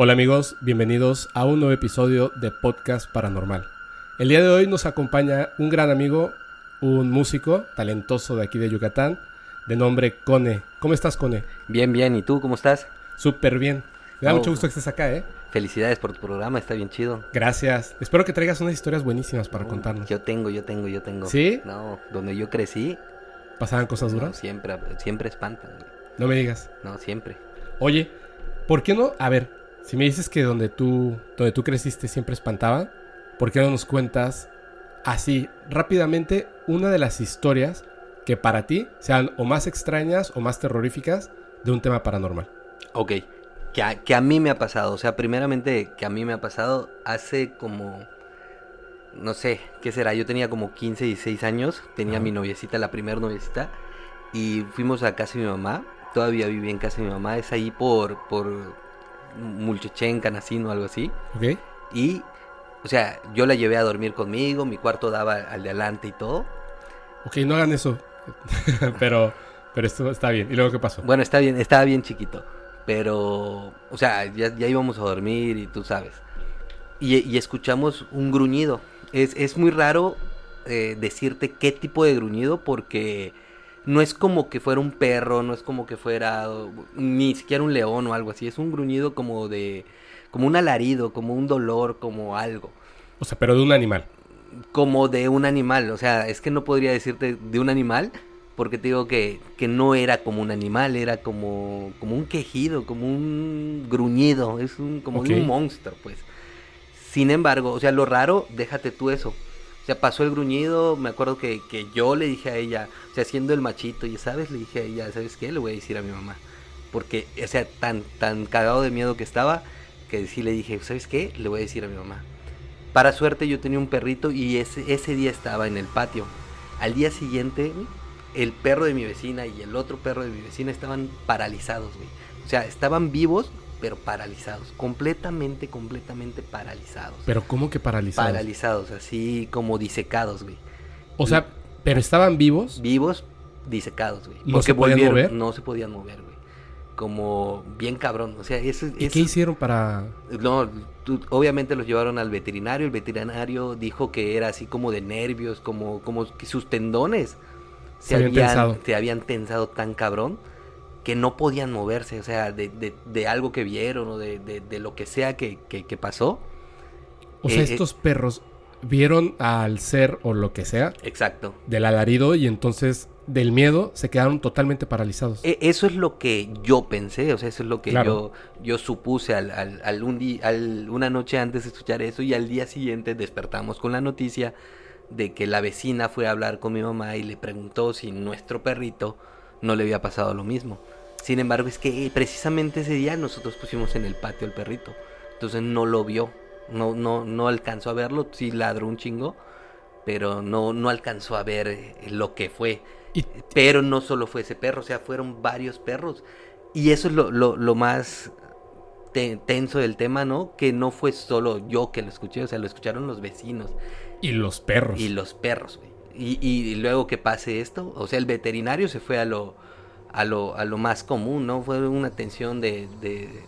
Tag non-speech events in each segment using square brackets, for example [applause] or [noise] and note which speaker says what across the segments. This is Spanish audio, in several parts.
Speaker 1: Hola amigos, bienvenidos a un nuevo episodio de Podcast Paranormal. El día de hoy nos acompaña un gran amigo, un músico talentoso de aquí de Yucatán, de nombre Cone. ¿Cómo estás, Cone?
Speaker 2: Bien, bien. ¿Y tú cómo estás?
Speaker 1: Súper bien. Me da
Speaker 2: Oh.
Speaker 1: mucho gusto que estés acá, ¿eh?
Speaker 2: Felicidades por tu programa, está bien chido.
Speaker 1: Gracias. Espero que traigas unas historias buenísimas para contarnos.
Speaker 2: Yo tengo, yo tengo, yo tengo.
Speaker 1: ¿Sí?
Speaker 2: No, donde yo crecí,
Speaker 1: ¿Pasaban cosas
Speaker 2: no,
Speaker 1: duras?
Speaker 2: siempre, siempre espantan.
Speaker 1: No me digas.
Speaker 2: No, siempre.
Speaker 1: Oye, ¿por qué no? A ver, si me dices que donde tú, donde tú creciste siempre espantaba, ¿por qué no nos cuentas así rápidamente una de las historias que para ti sean o más extrañas o más terroríficas de un tema paranormal?
Speaker 2: Ok. Que a, que a mí me ha pasado. O sea, primeramente, que a mí me ha pasado hace como. No sé, ¿qué será? Yo tenía como 15, 16 años. Tenía mi noviecita, la primera noviecita. Y fuimos a casa de mi mamá. Todavía vivía en casa de mi mamá. Es ahí por. por Mulchechen, Canacino, algo así.
Speaker 1: ¿Ok?
Speaker 2: Y, o sea, yo la llevé a dormir conmigo, mi cuarto daba al de adelante y todo.
Speaker 1: Ok, no hagan eso. [laughs] pero, pero esto está bien. ¿Y luego qué pasó?
Speaker 2: Bueno, está bien, estaba bien chiquito, pero, o sea, ya, ya íbamos a dormir y tú sabes. Y, y escuchamos un gruñido. Es, es muy raro eh, decirte qué tipo de gruñido porque no es como que fuera un perro, no es como que fuera ni siquiera un león o algo así. Es un gruñido como de, como un alarido, como un dolor, como algo.
Speaker 1: O sea, pero de un animal.
Speaker 2: como de un animal. O sea, es que no podría decirte de un animal, porque te digo que, que no era como un animal, era como, como un quejido, como un gruñido, es un, como un monstruo, pues. Sin embargo, o sea, lo raro, déjate tú eso. Sea, pasó el gruñido, me acuerdo que, que yo le dije a ella, o sea, siendo el machito, y sabes, le dije a ella, ¿sabes qué? Le voy a decir a mi mamá. Porque, o sea, tan, tan cagado de miedo que estaba, que sí le dije, ¿sabes qué? Le voy a decir a mi mamá. Para suerte yo tenía un perrito y ese, ese día estaba en el patio. Al día siguiente, el perro de mi vecina y el otro perro de mi vecina estaban paralizados, güey. O sea, estaban vivos, pero paralizados. Completamente, completamente paralizados.
Speaker 1: Pero ¿cómo que paralizados?
Speaker 2: Paralizados, así como disecados, güey.
Speaker 1: o sea, pero estaban vivos.
Speaker 2: Vivos, disecados, güey.
Speaker 1: ¿No se podían
Speaker 2: volvieron-
Speaker 1: mover?
Speaker 2: No se podían mover, güey. Como bien cabrón. O sea, eso
Speaker 1: ¿Y
Speaker 2: eso-
Speaker 1: qué hicieron para...?
Speaker 2: no, tú- obviamente los llevaron al veterinario. El veterinario dijo que era así como de nervios, como, como que sus tendones
Speaker 1: Se habían tensado.
Speaker 2: se habían tensado tan cabrón que no podían moverse. O sea, de, de- de algo que vieron o de, de- lo que sea que, que- que pasó.
Speaker 1: O sea,
Speaker 2: Eh, eh.
Speaker 1: estos perros vieron al ser o lo que sea
Speaker 2: Exacto.
Speaker 1: del alarido y entonces del miedo se quedaron totalmente paralizados.
Speaker 2: E- Eso es lo que yo pensé, o sea, eso es lo que
Speaker 1: Claro.
Speaker 2: yo, yo supuse al, al, al un di- al- una noche antes de escuchar eso y al día siguiente despertamos con la noticia de que la vecina fue a hablar con mi mamá y le preguntó si nuestro perrito no le había pasado lo mismo. Sin embargo, es que precisamente ese día nosotros pusimos en el patio al perrito, entonces no lo vio, no, no, no alcanzó a verlo, sí ladró un chingo, pero no, no alcanzó a ver eh, lo que fue.
Speaker 1: Y
Speaker 2: Pero no solo fue ese perro, o sea, fueron varios perros. Y eso es lo, lo, lo más te- tenso del tema, ¿no? Que no fue solo yo que lo escuché, o sea, lo escucharon los vecinos
Speaker 1: y los perros.
Speaker 2: y los perros, güey. Y, y luego que pase esto, o sea, el veterinario se fue a lo, a lo, a lo más común, ¿no? Fue una tensión de, de,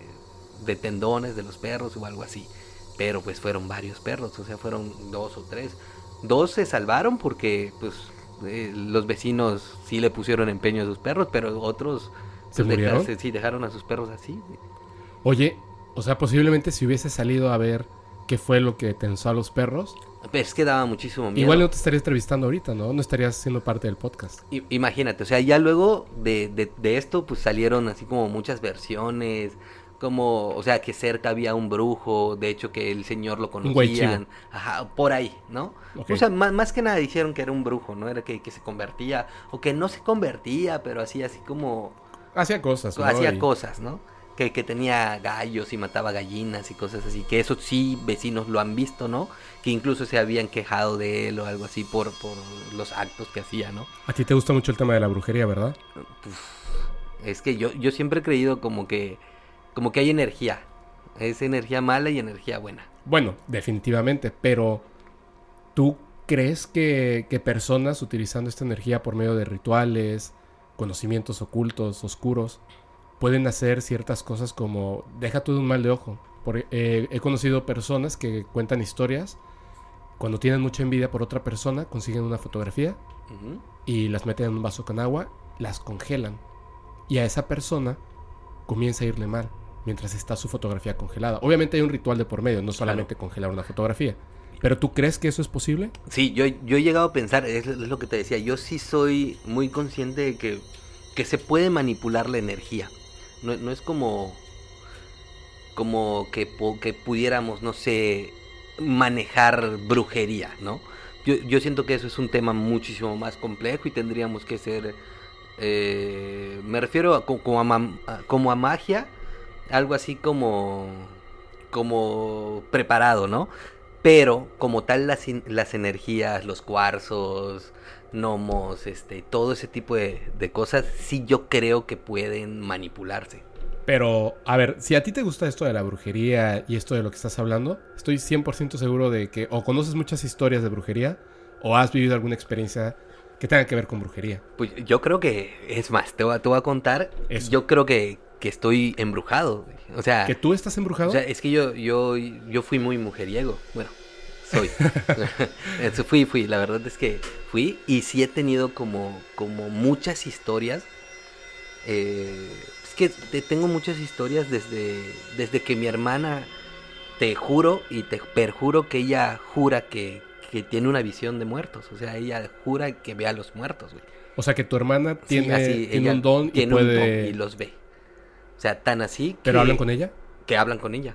Speaker 2: de tendones de los perros o algo así. Pero pues fueron varios perros, o sea, fueron dos o tres. Dos se salvaron porque pues eh, los vecinos sí le pusieron empeño a sus perros, pero otros
Speaker 1: ¿Se
Speaker 2: pues, se- sí dejaron a sus perros así.
Speaker 1: Oye, o sea, posiblemente si hubiese salido a ver qué fue lo que tensó a los perros,
Speaker 2: Pero es que daba muchísimo miedo.
Speaker 1: igual no te estarías entrevistando ahorita, ¿no? No estarías siendo parte del podcast.
Speaker 2: I- Imagínate, o sea, ya luego de, de, de esto, pues salieron así como muchas versiones, como, o sea, que cerca había un brujo, de hecho que el señor lo conocían, ajá, por ahí, ¿no? O sea, más, más que nada dijeron que era un brujo, ¿no? Era que, que se convertía, o que no se convertía, pero así, así como,
Speaker 1: Hacía cosas, ¿no?
Speaker 2: hacía
Speaker 1: Y-
Speaker 2: cosas, ¿no? Que, que tenía gallos y mataba gallinas y cosas así, que eso sí vecinos lo han visto, ¿no? Que incluso se habían quejado de él o algo así por, por los actos que hacía, ¿no?
Speaker 1: A ti te gusta mucho el tema de la brujería, ¿verdad?
Speaker 2: Es que yo, yo siempre he creído como que, como que hay energía. Es energía mala y energía buena.
Speaker 1: Bueno, definitivamente, pero ¿tú crees que, que personas utilizando esta energía por medio de rituales, conocimientos ocultos, oscuros, pueden hacer ciertas cosas como, deja tú de un mal de ojo, Por- eh, he conocido personas que cuentan historias. Cuando tienen mucha envidia por otra persona, consiguen una fotografía y las meten en un vaso con agua, las congelan. Y a esa persona comienza a irle mal mientras está su fotografía congelada. Obviamente hay un ritual de por medio, no solamente congelar una fotografía. Pero ¿tú crees que eso es posible?
Speaker 2: Sí, yo, yo he llegado a pensar, es, es lo que te decía, yo sí soy muy consciente de que, que se puede manipular la energía. No, no es como, como que, que pudiéramos, no sé, manejar brujería, ¿no? Yo, yo siento que eso es un tema muchísimo más complejo y tendríamos que ser, eh, me refiero a, co- como, a, como a magia, algo así como, como preparado, ¿no? Pero como tal las, las energías, los cuarzos, gnomos, este, todo ese tipo de, de cosas, sí yo creo que pueden manipularse.
Speaker 1: Pero, a ver, si a ti te gusta esto de la brujería y esto de lo que estás hablando, estoy 100% seguro de que o conoces muchas historias de brujería o has vivido alguna experiencia que tenga que ver con brujería.
Speaker 2: Pues yo creo que, es más, te voy a, te voy a contar,
Speaker 1: Eso.
Speaker 2: yo creo que, que estoy embrujado. O sea,
Speaker 1: ¿Que tú estás embrujado?
Speaker 2: o sea, es que yo, yo, yo fui muy mujeriego. Bueno, soy. [laughs] Fui, fui. La verdad es que fui y sí he tenido como, como muchas historias. Eh, es que te- tengo muchas historias desde, desde que mi hermana, te juro y te perjuro que ella jura que, que tiene una visión de muertos. O sea, ella jura que ve a los muertos, güey.
Speaker 1: o sea, que tu hermana
Speaker 2: Sí,
Speaker 1: tiene,
Speaker 2: así,
Speaker 1: tiene un don y
Speaker 2: un don y los ve. O sea, tan así que...
Speaker 1: ¿Pero hablan con ella?
Speaker 2: que hablan con ella.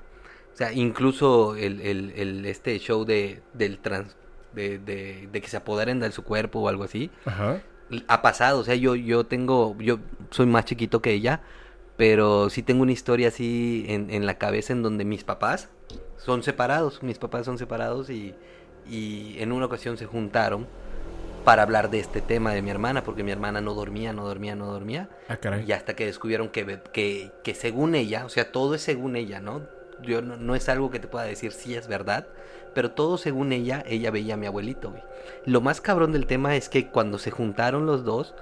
Speaker 2: O sea, incluso el, el- el- este show de, del trans, de, de- de que se apoderen de su cuerpo o algo así,
Speaker 1: Ajá.
Speaker 2: ha pasado. O sea, yo, yo tengo, yo soy más chiquito que ella, pero sí tengo una historia así en, en la cabeza en donde mis papás son separados, mis papás son separados y, y en una ocasión se juntaron para hablar de este tema de mi hermana, porque mi hermana no dormía, no dormía, no dormía.
Speaker 1: Ah, caray.
Speaker 2: Y hasta que descubrieron que, que, que según ella, o sea, todo es según ella, ¿no? Yo no, no es algo que te pueda decir si es verdad, pero todo según ella, ella veía a mi abuelito, güey. Lo más cabrón del tema es que cuando se juntaron los dos,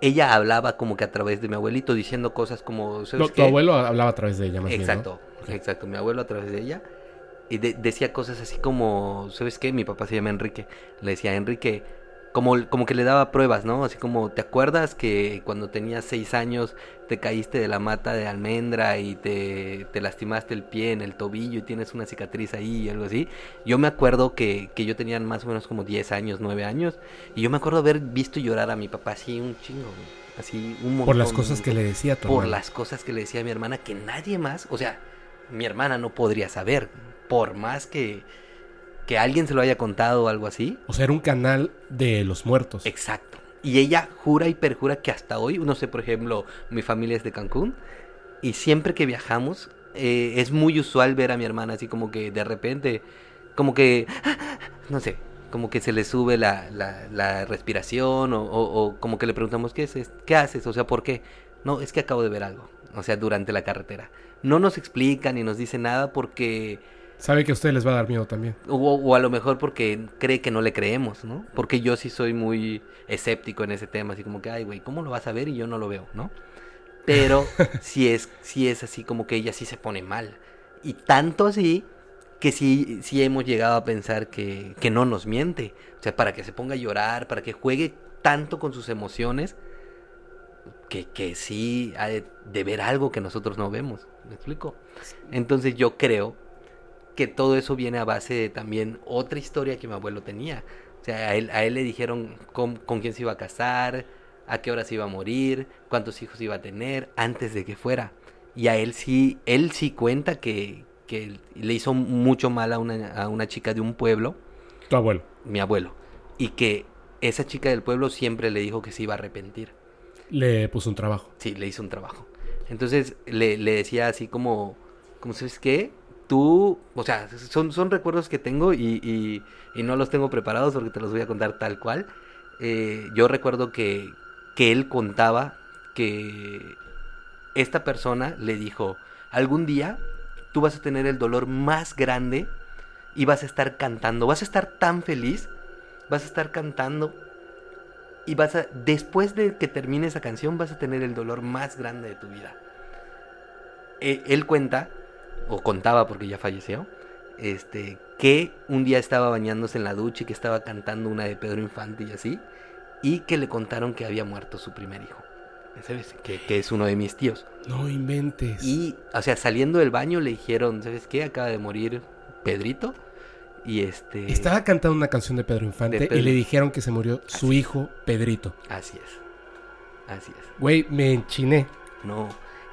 Speaker 2: ella hablaba como que a través de mi abuelito, diciendo cosas como, ¿sabes
Speaker 1: No, tu abuelo hablaba a través de ella más bien, ¿no?
Speaker 2: Exacto, exacto, mi abuelo a través de ella. Y de- decía cosas así como, ¿sabes qué? Mi papá se llama Enrique. Le decía, Enrique, como, como que le daba pruebas, ¿no? Así como, ¿te acuerdas que cuando tenías seis años te caíste de la mata de almendra y te, te lastimaste el pie en el tobillo y tienes una cicatriz ahí y algo así? Yo me acuerdo que, que yo tenía más o menos como 10 años, 9 años. Y yo me acuerdo haber visto llorar a mi papá así un chingo. Así un montón.
Speaker 1: Por las cosas que le decía a tu
Speaker 2: Por
Speaker 1: hermana.
Speaker 2: las cosas que le decía a mi hermana que nadie más, o sea, mi hermana no podría saber, por más que, que alguien se lo haya contado o algo así.
Speaker 1: O sea, era un canal de los muertos.
Speaker 2: Exacto. Y ella jura y perjura que hasta hoy, no sé, por ejemplo, mi familia es de Cancún y siempre que viajamos eh, es muy usual ver a mi hermana así como que de repente, como que, no sé, como que se le sube la, la, respiración o, como que le preguntamos, ¿qué, es? ¿qué haces? O sea, ¿por qué? No, es que acabo de ver algo, o sea, durante la carretera. No nos explica ni nos dice nada porque...
Speaker 1: Sabe que a ustedes les va a dar miedo también.
Speaker 2: O, o a lo mejor porque cree que no le creemos, ¿no? Porque yo sí soy muy escéptico en ese tema, así como que, ay, güey, ¿cómo lo vas a ver y yo no lo veo, ¿no? Pero [laughs] sí es, sí es así como que ella sí se pone mal. Y tanto así que sí, sí hemos llegado a pensar que, que no nos miente. O sea, para que se ponga a llorar, para que juegue tanto con sus emociones, que, que sí ha de, de ver algo que nosotros no vemos. ¿Me explico? Entonces yo creo que todo eso viene a base de también otra historia que mi abuelo tenía. O sea, a él, a él le dijeron con, con quién se iba a casar, a qué hora se iba a morir, cuántos hijos iba a tener antes de que fuera. Y a él sí, él sí cuenta que, que le hizo mucho mal a una, a una chica de un pueblo,
Speaker 1: Tu abuelo.
Speaker 2: mi abuelo, y que esa chica del pueblo siempre le dijo que se iba a arrepentir.
Speaker 1: Le puso un trabajo.
Speaker 2: Sí, le hizo un trabajo. Entonces le, le decía así como, como sabes qué, tú, o sea, son, son recuerdos que tengo y, y- no los tengo preparados porque te los voy a contar tal cual. Eh, yo recuerdo que, que él contaba que esta persona le dijo, algún día tú vas a tener el dolor más grande y vas a estar cantando, vas a estar tan feliz, vas a estar cantando y vas a, después de que termine esa canción, vas a tener el dolor más grande de tu vida. Eh, él cuenta o contaba porque ya falleció, este, que un día estaba bañándose en la ducha y que estaba cantando una de Pedro Infante y así, y que le contaron que había muerto su primer hijo. ¿Sabes? Que, que es uno de mis tíos.
Speaker 1: No inventes.
Speaker 2: Y, o sea, saliendo del baño le dijeron, ¿sabes qué? Acaba de morir Pedrito. Y este...
Speaker 1: Estaba cantando una canción de Pedro Infante
Speaker 2: De Pedro-
Speaker 1: y le dijeron que se murió su hijo Pedrito.
Speaker 2: Así es. Así es.
Speaker 1: Güey, me enchiné.
Speaker 2: No,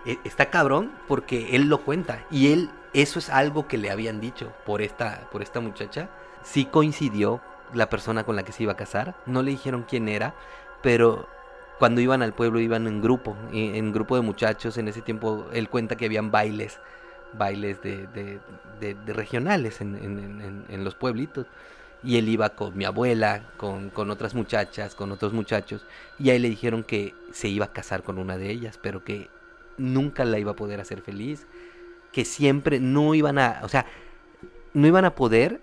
Speaker 2: está cabrón porque él lo cuenta y él eso es algo que le habían dicho por esta por esta muchacha. Sí coincidió la persona con la que se iba a casar, no le dijeron quién era, pero cuando iban al pueblo iban en grupo, en, grupo de muchachos, en ese tiempo él cuenta que habían bailes, bailes de, de- de- de regionales en, en- en- en los pueblitos. Y él iba con mi abuela, con, con otras muchachas, con otros muchachos. Y ahí le dijeron que se iba a casar con una de ellas, pero que nunca la iba a poder hacer feliz. Que siempre no iban a, o sea, no iban a poder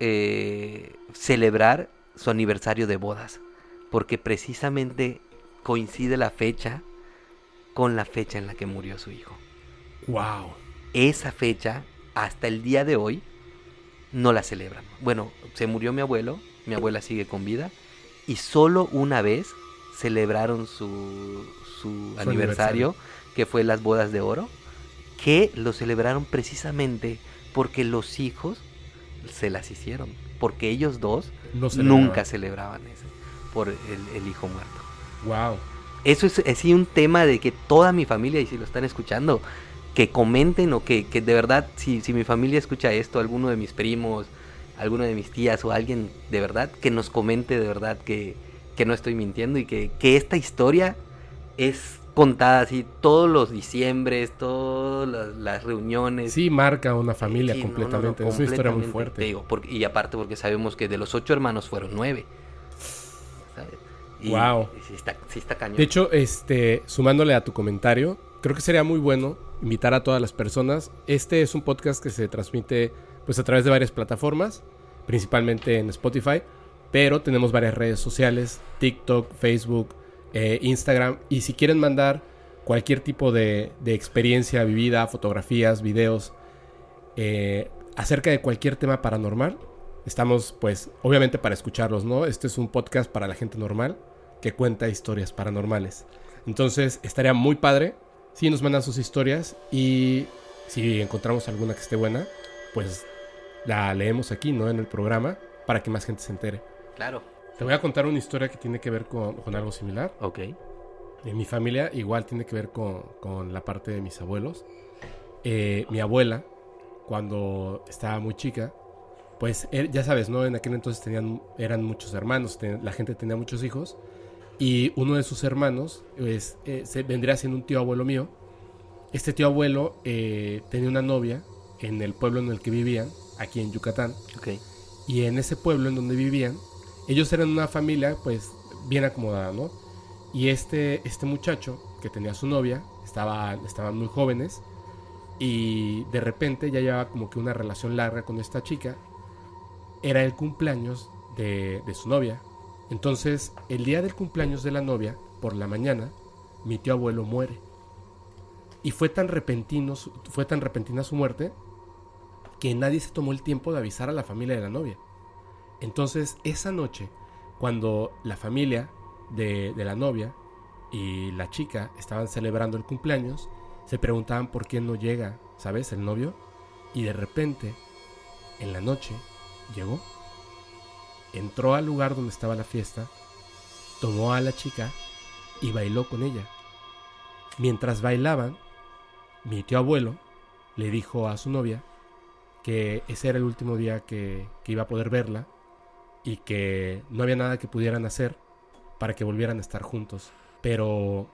Speaker 2: eh, celebrar su aniversario de bodas. Porque precisamente coincide la fecha con la fecha en la que murió su hijo.
Speaker 1: Wow.
Speaker 2: Esa fecha, hasta el día de hoy, no la celebran. Bueno, se murió mi abuelo, mi abuela sigue con vida, y solo una vez celebraron su, su aniversario,
Speaker 1: aniversario.
Speaker 2: que fue las bodas de oro, que lo celebraron precisamente porque los hijos se las hicieron, porque ellos dos
Speaker 1: No
Speaker 2: nunca celebraban eso, por el, el hijo muerto.
Speaker 1: Wow.
Speaker 2: Eso es así un tema de que toda mi familia, y si lo están escuchando, que comenten o que, que de verdad, si, si mi familia escucha esto, alguno de mis primos, alguno de mis tías o alguien de verdad, que nos comente de verdad que, que no estoy mintiendo y que, que esta historia es contada así todos los diciembres, todas las, las reuniones.
Speaker 1: Sí, marca una familia
Speaker 2: Sí, no, no, no,
Speaker 1: completamente. es una historia muy fuerte.
Speaker 2: te digo, porque- y aparte porque sabemos que de los ocho hermanos fueron nueve. ¿sabes? Y-
Speaker 1: Guau.
Speaker 2: y sí está, sí está cañón.
Speaker 1: De hecho, este, sumándole a tu comentario, creo que sería muy bueno invitar a todas las personas. Este es un podcast que se transmite pues a través de varias plataformas, principalmente en Spotify, pero tenemos varias redes sociales, TikTok, Facebook, eh, Instagram, y si quieren mandar cualquier tipo de, experiencia vivida, fotografías, videos, eh, acerca de cualquier tema paranormal, estamos pues obviamente para escucharlos, ¿no? Este es un podcast para la gente normal que cuenta historias paranormales. Entonces estaría muy padre si nos mandan sus historias y si encontramos alguna que esté buena, pues la leemos aquí, ¿no? En el programa para que más gente se entere.
Speaker 2: Claro.
Speaker 1: Te voy a contar una historia que tiene que ver con, con algo similar.
Speaker 2: Ok.
Speaker 1: En mi familia igual tiene que ver con, con la parte de mis abuelos. Eh, mi abuela, cuando estaba muy chica, pues er- ya sabes, ¿no? En aquel entonces tenían, eran muchos hermanos, ten- la gente tenía muchos hijos. Y uno de sus hermanos pues, eh, se, vendría siendo un tío abuelo mío. Este tío abuelo eh, tenía una novia en el pueblo en el que vivían, aquí en Yucatán.
Speaker 2: Ok.
Speaker 1: Y en ese pueblo en donde vivían, ellos eran una familia pues bien acomodada, ¿no? Y este, este muchacho que tenía su novia, estaba, estaban muy jóvenes y de repente ya llevaba como que una relación larga con esta chica. Era el cumpleaños de, de su novia. Entonces, el día del cumpleaños de la novia, por la mañana, mi tío abuelo muere. Y fue tan repentino, fue tan repentina su muerte que nadie se tomó el tiempo de avisar a la familia de la novia. Entonces, esa noche, cuando la familia de, la novia y la chica estaban celebrando el cumpleaños, se preguntaban por qué no llega, ¿sabes? El novio. Y de repente, en la noche, llegó. Entró al lugar donde estaba la fiesta, tomó a la chica y bailó con ella. Mientras bailaban, mi tío abuelo le dijo a su novia que ese era el último día que iba a poder verla y que no había nada que pudieran hacer para que volvieran a estar juntos, pero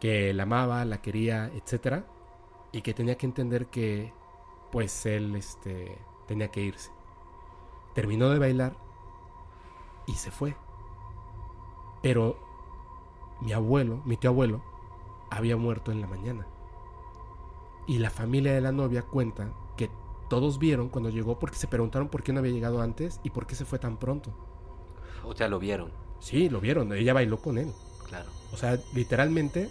Speaker 1: que la amaba, la quería, etcétera, y que tenía que entender que pues él este tenía que irse. Terminó de bailar y se fue. Pero mi abuelo, mi tío abuelo, había muerto en la mañana. Y la familia de la novia cuenta todos vieron cuando llegó porque se preguntaron por qué no había llegado antes y por qué se fue tan pronto.
Speaker 2: O sea, lo vieron.
Speaker 1: Sí, lo vieron, ella bailó con él.
Speaker 2: Claro.
Speaker 1: O sea, literalmente,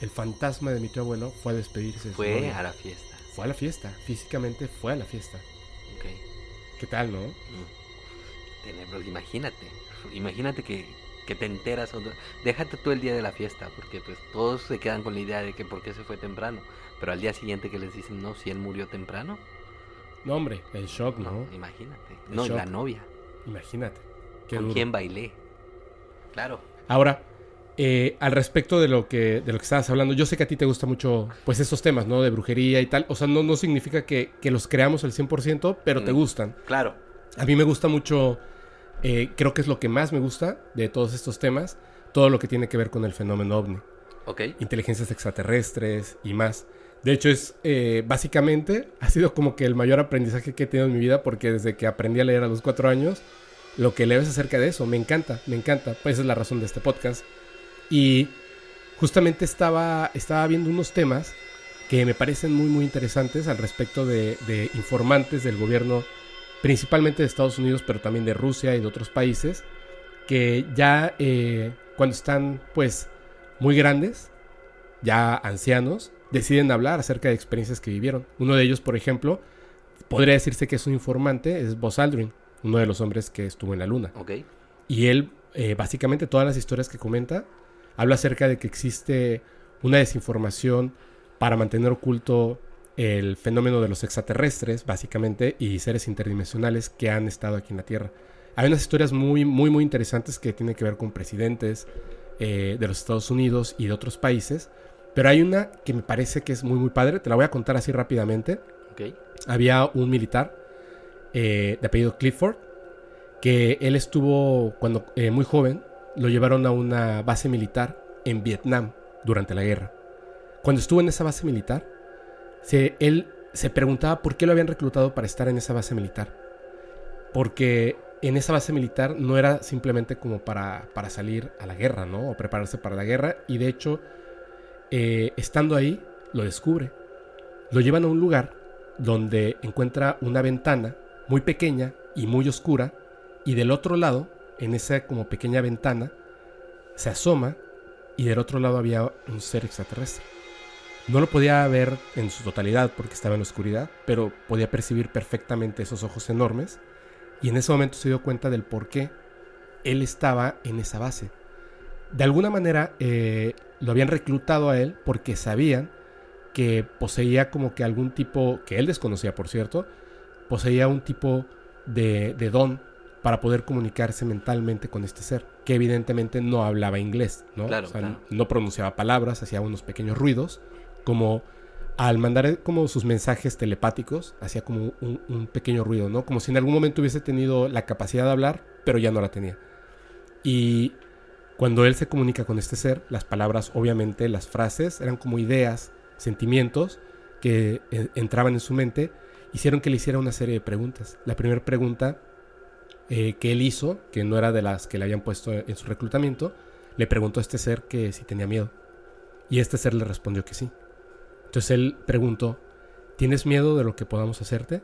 Speaker 1: el fantasma de mi tío abuelo fue a despedirse de su
Speaker 2: Fue
Speaker 1: novia.
Speaker 2: a la fiesta.
Speaker 1: fue a la fiesta, físicamente fue a la fiesta.
Speaker 2: Ok.
Speaker 1: ¿Qué tal, no?
Speaker 2: Mm. Tenebros, imagínate. Imagínate que, que te enteras. Déjate tú el día de la fiesta, porque pues todos se quedan con la idea de que por qué se fue temprano. Pero al día siguiente que les dicen, no, si él murió temprano,
Speaker 1: No, hombre, el shock,
Speaker 2: no,
Speaker 1: ¿no?
Speaker 2: imagínate.
Speaker 1: El
Speaker 2: No,
Speaker 1: shock.
Speaker 2: la novia.
Speaker 1: Imagínate. Qué
Speaker 2: ¿Con
Speaker 1: duro.
Speaker 2: quién bailé? Claro.
Speaker 1: Ahora, eh, al respecto de lo que de lo que estabas hablando, yo sé que a ti te gusta mucho pues estos temas, ¿no? De brujería y tal. O sea, no, no significa que, que los creamos al 100%, pero te
Speaker 2: Mm.
Speaker 1: gustan.
Speaker 2: Claro.
Speaker 1: A mí me gusta mucho, eh, creo que es lo que más me gusta de todos estos temas, todo lo que tiene que ver con el fenómeno ovni,
Speaker 2: Ok.
Speaker 1: inteligencias extraterrestres y más. De hecho, es eh, básicamente, ha sido como que el mayor aprendizaje que he tenido en mi vida, porque desde que aprendí a leer a los cuatro años, lo que leo es acerca de eso, me encanta, me encanta, pues esa es la razón de este podcast. Y justamente estaba, estaba viendo unos temas que me parecen muy, muy interesantes al respecto de, de informantes del gobierno, principalmente de Estados Unidos, pero también de Rusia y de otros países, que ya eh, cuando están pues muy grandes, ya ancianos, deciden hablar acerca de experiencias que vivieron. Uno de ellos, por ejemplo, podría decirse que es un informante, es Buzz Aldrin, uno de los hombres que estuvo en la luna.
Speaker 2: Ok.
Speaker 1: Y él, eh, básicamente, todas las historias que comenta, habla acerca de que existe una desinformación para mantener oculto el fenómeno de los extraterrestres, básicamente, y seres interdimensionales que han estado aquí en la Tierra. Hay unas historias muy, muy, muy interesantes que tienen que ver con presidentes eh, de los Estados Unidos y de otros países, pero hay una que me parece que es muy, muy padre, te la voy a contar así rápidamente. Había un militar eh, de apellido Clifford que él estuvo cuando eh, muy joven lo llevaron a una base militar en Vietnam durante la guerra. Cuando estuvo en esa base militar se, él se preguntaba por qué lo habían reclutado para estar en esa base militar. Porque en esa base militar no era simplemente como para, para salir a la guerra, ¿no? O prepararse para la guerra. Y de hecho, eh, estando ahí, lo descubre. Lo llevan a un lugar donde encuentra una ventana muy pequeña y muy oscura. Y del otro lado, en esa como pequeña ventana, se asoma y del otro lado había un ser extraterrestre. No lo podía ver en su totalidad porque estaba en la oscuridad, pero podía percibir perfectamente esos ojos enormes y en ese momento se dio cuenta del por qué él estaba en esa base. De alguna manera eh, lo habían reclutado a él porque sabían que poseía como que algún tipo, que él desconocía por cierto, poseía un tipo de, de don para poder comunicarse mentalmente con este ser, que evidentemente no hablaba inglés, ¿no?
Speaker 2: Claro,
Speaker 1: O sea,
Speaker 2: claro.
Speaker 1: no pronunciaba palabras, hacía unos pequeños ruidos, como al mandar como sus mensajes telepáticos, hacía como un, un pequeño ruido, ¿no? Como si en algún momento hubiese tenido la capacidad de hablar, pero ya no la tenía. Y cuando él se comunica con este ser, las palabras, obviamente, las frases, eran como ideas, sentimientos que eh, entraban en su mente, hicieron que le hiciera una serie de preguntas. La primera pregunta eh, que él hizo, que no era de las que le habían puesto en su reclutamiento, le preguntó a este ser que si tenía miedo. Y este ser le respondió que sí. Entonces él preguntó, ¿tienes miedo de lo que podamos hacerte?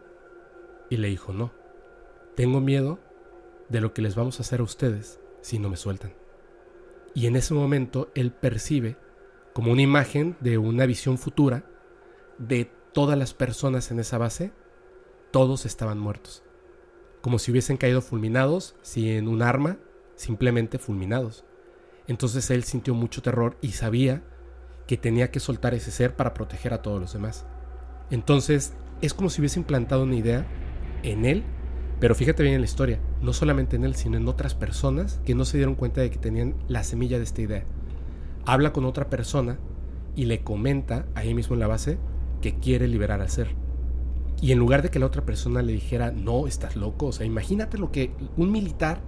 Speaker 1: Y le dijo, no. Tengo miedo de lo que les vamos a hacer a ustedes si no me sueltan. Y en ese momento él percibe como una imagen de una visión futura de todas las personas en esa base, todos estaban muertos. Como si hubiesen caído fulminados, si en un arma, simplemente fulminados. Entonces él sintió mucho terror y sabía que tenía que soltar ese ser para proteger a todos los demás. Entonces es como si hubiese implantado una idea en él, pero fíjate bien en la historia, no solamente en él, sino en otras personas que no se dieron cuenta de que tenían la semilla de esta idea. Habla con otra persona y le comenta ahí mismo en la base que quiere liberar al ser. Y en lugar de que la otra persona le dijera, no, estás loco, o sea, imagínate lo que un militar,